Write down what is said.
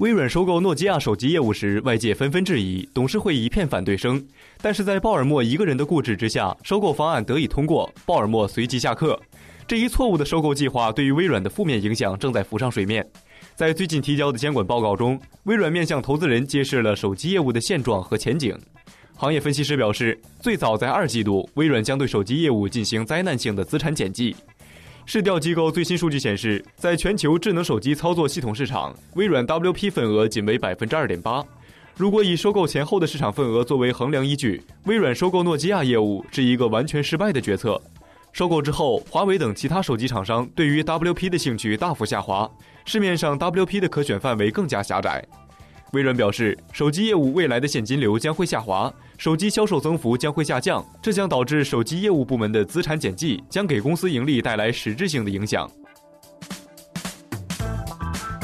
微软收购诺基亚手机业务时，外界纷纷质疑，董事会一片反对声。但是在鲍尔默一个人的固执之下，收购方案得以通过，鲍尔默随即下课。这一错误的收购计划对于微软的负面影响正在浮上水面。在最近提交的监管报告中，微软面向投资人揭示了手机业务的现状和前景。行业分析师表示，最早在二季度，微软将对手机业务进行灾难性的资产减记。市调机构最新数据显示，在全球智能手机操作系统市场，微软 WP 份额仅为百分之二点八。如果以收购前后的市场份额作为衡量依据，微软收购诺基亚业务是一个完全失败的决策。收购之后，华为等其他手机厂商对于 WP 的兴趣大幅下滑，市面上 WP 的可选范围更加狭窄。微软表示，手机业务未来的现金流将会下滑，手机销售增幅将会下降，这将导致手机业务部门的资产减计，将给公司盈利带来实质性的影响。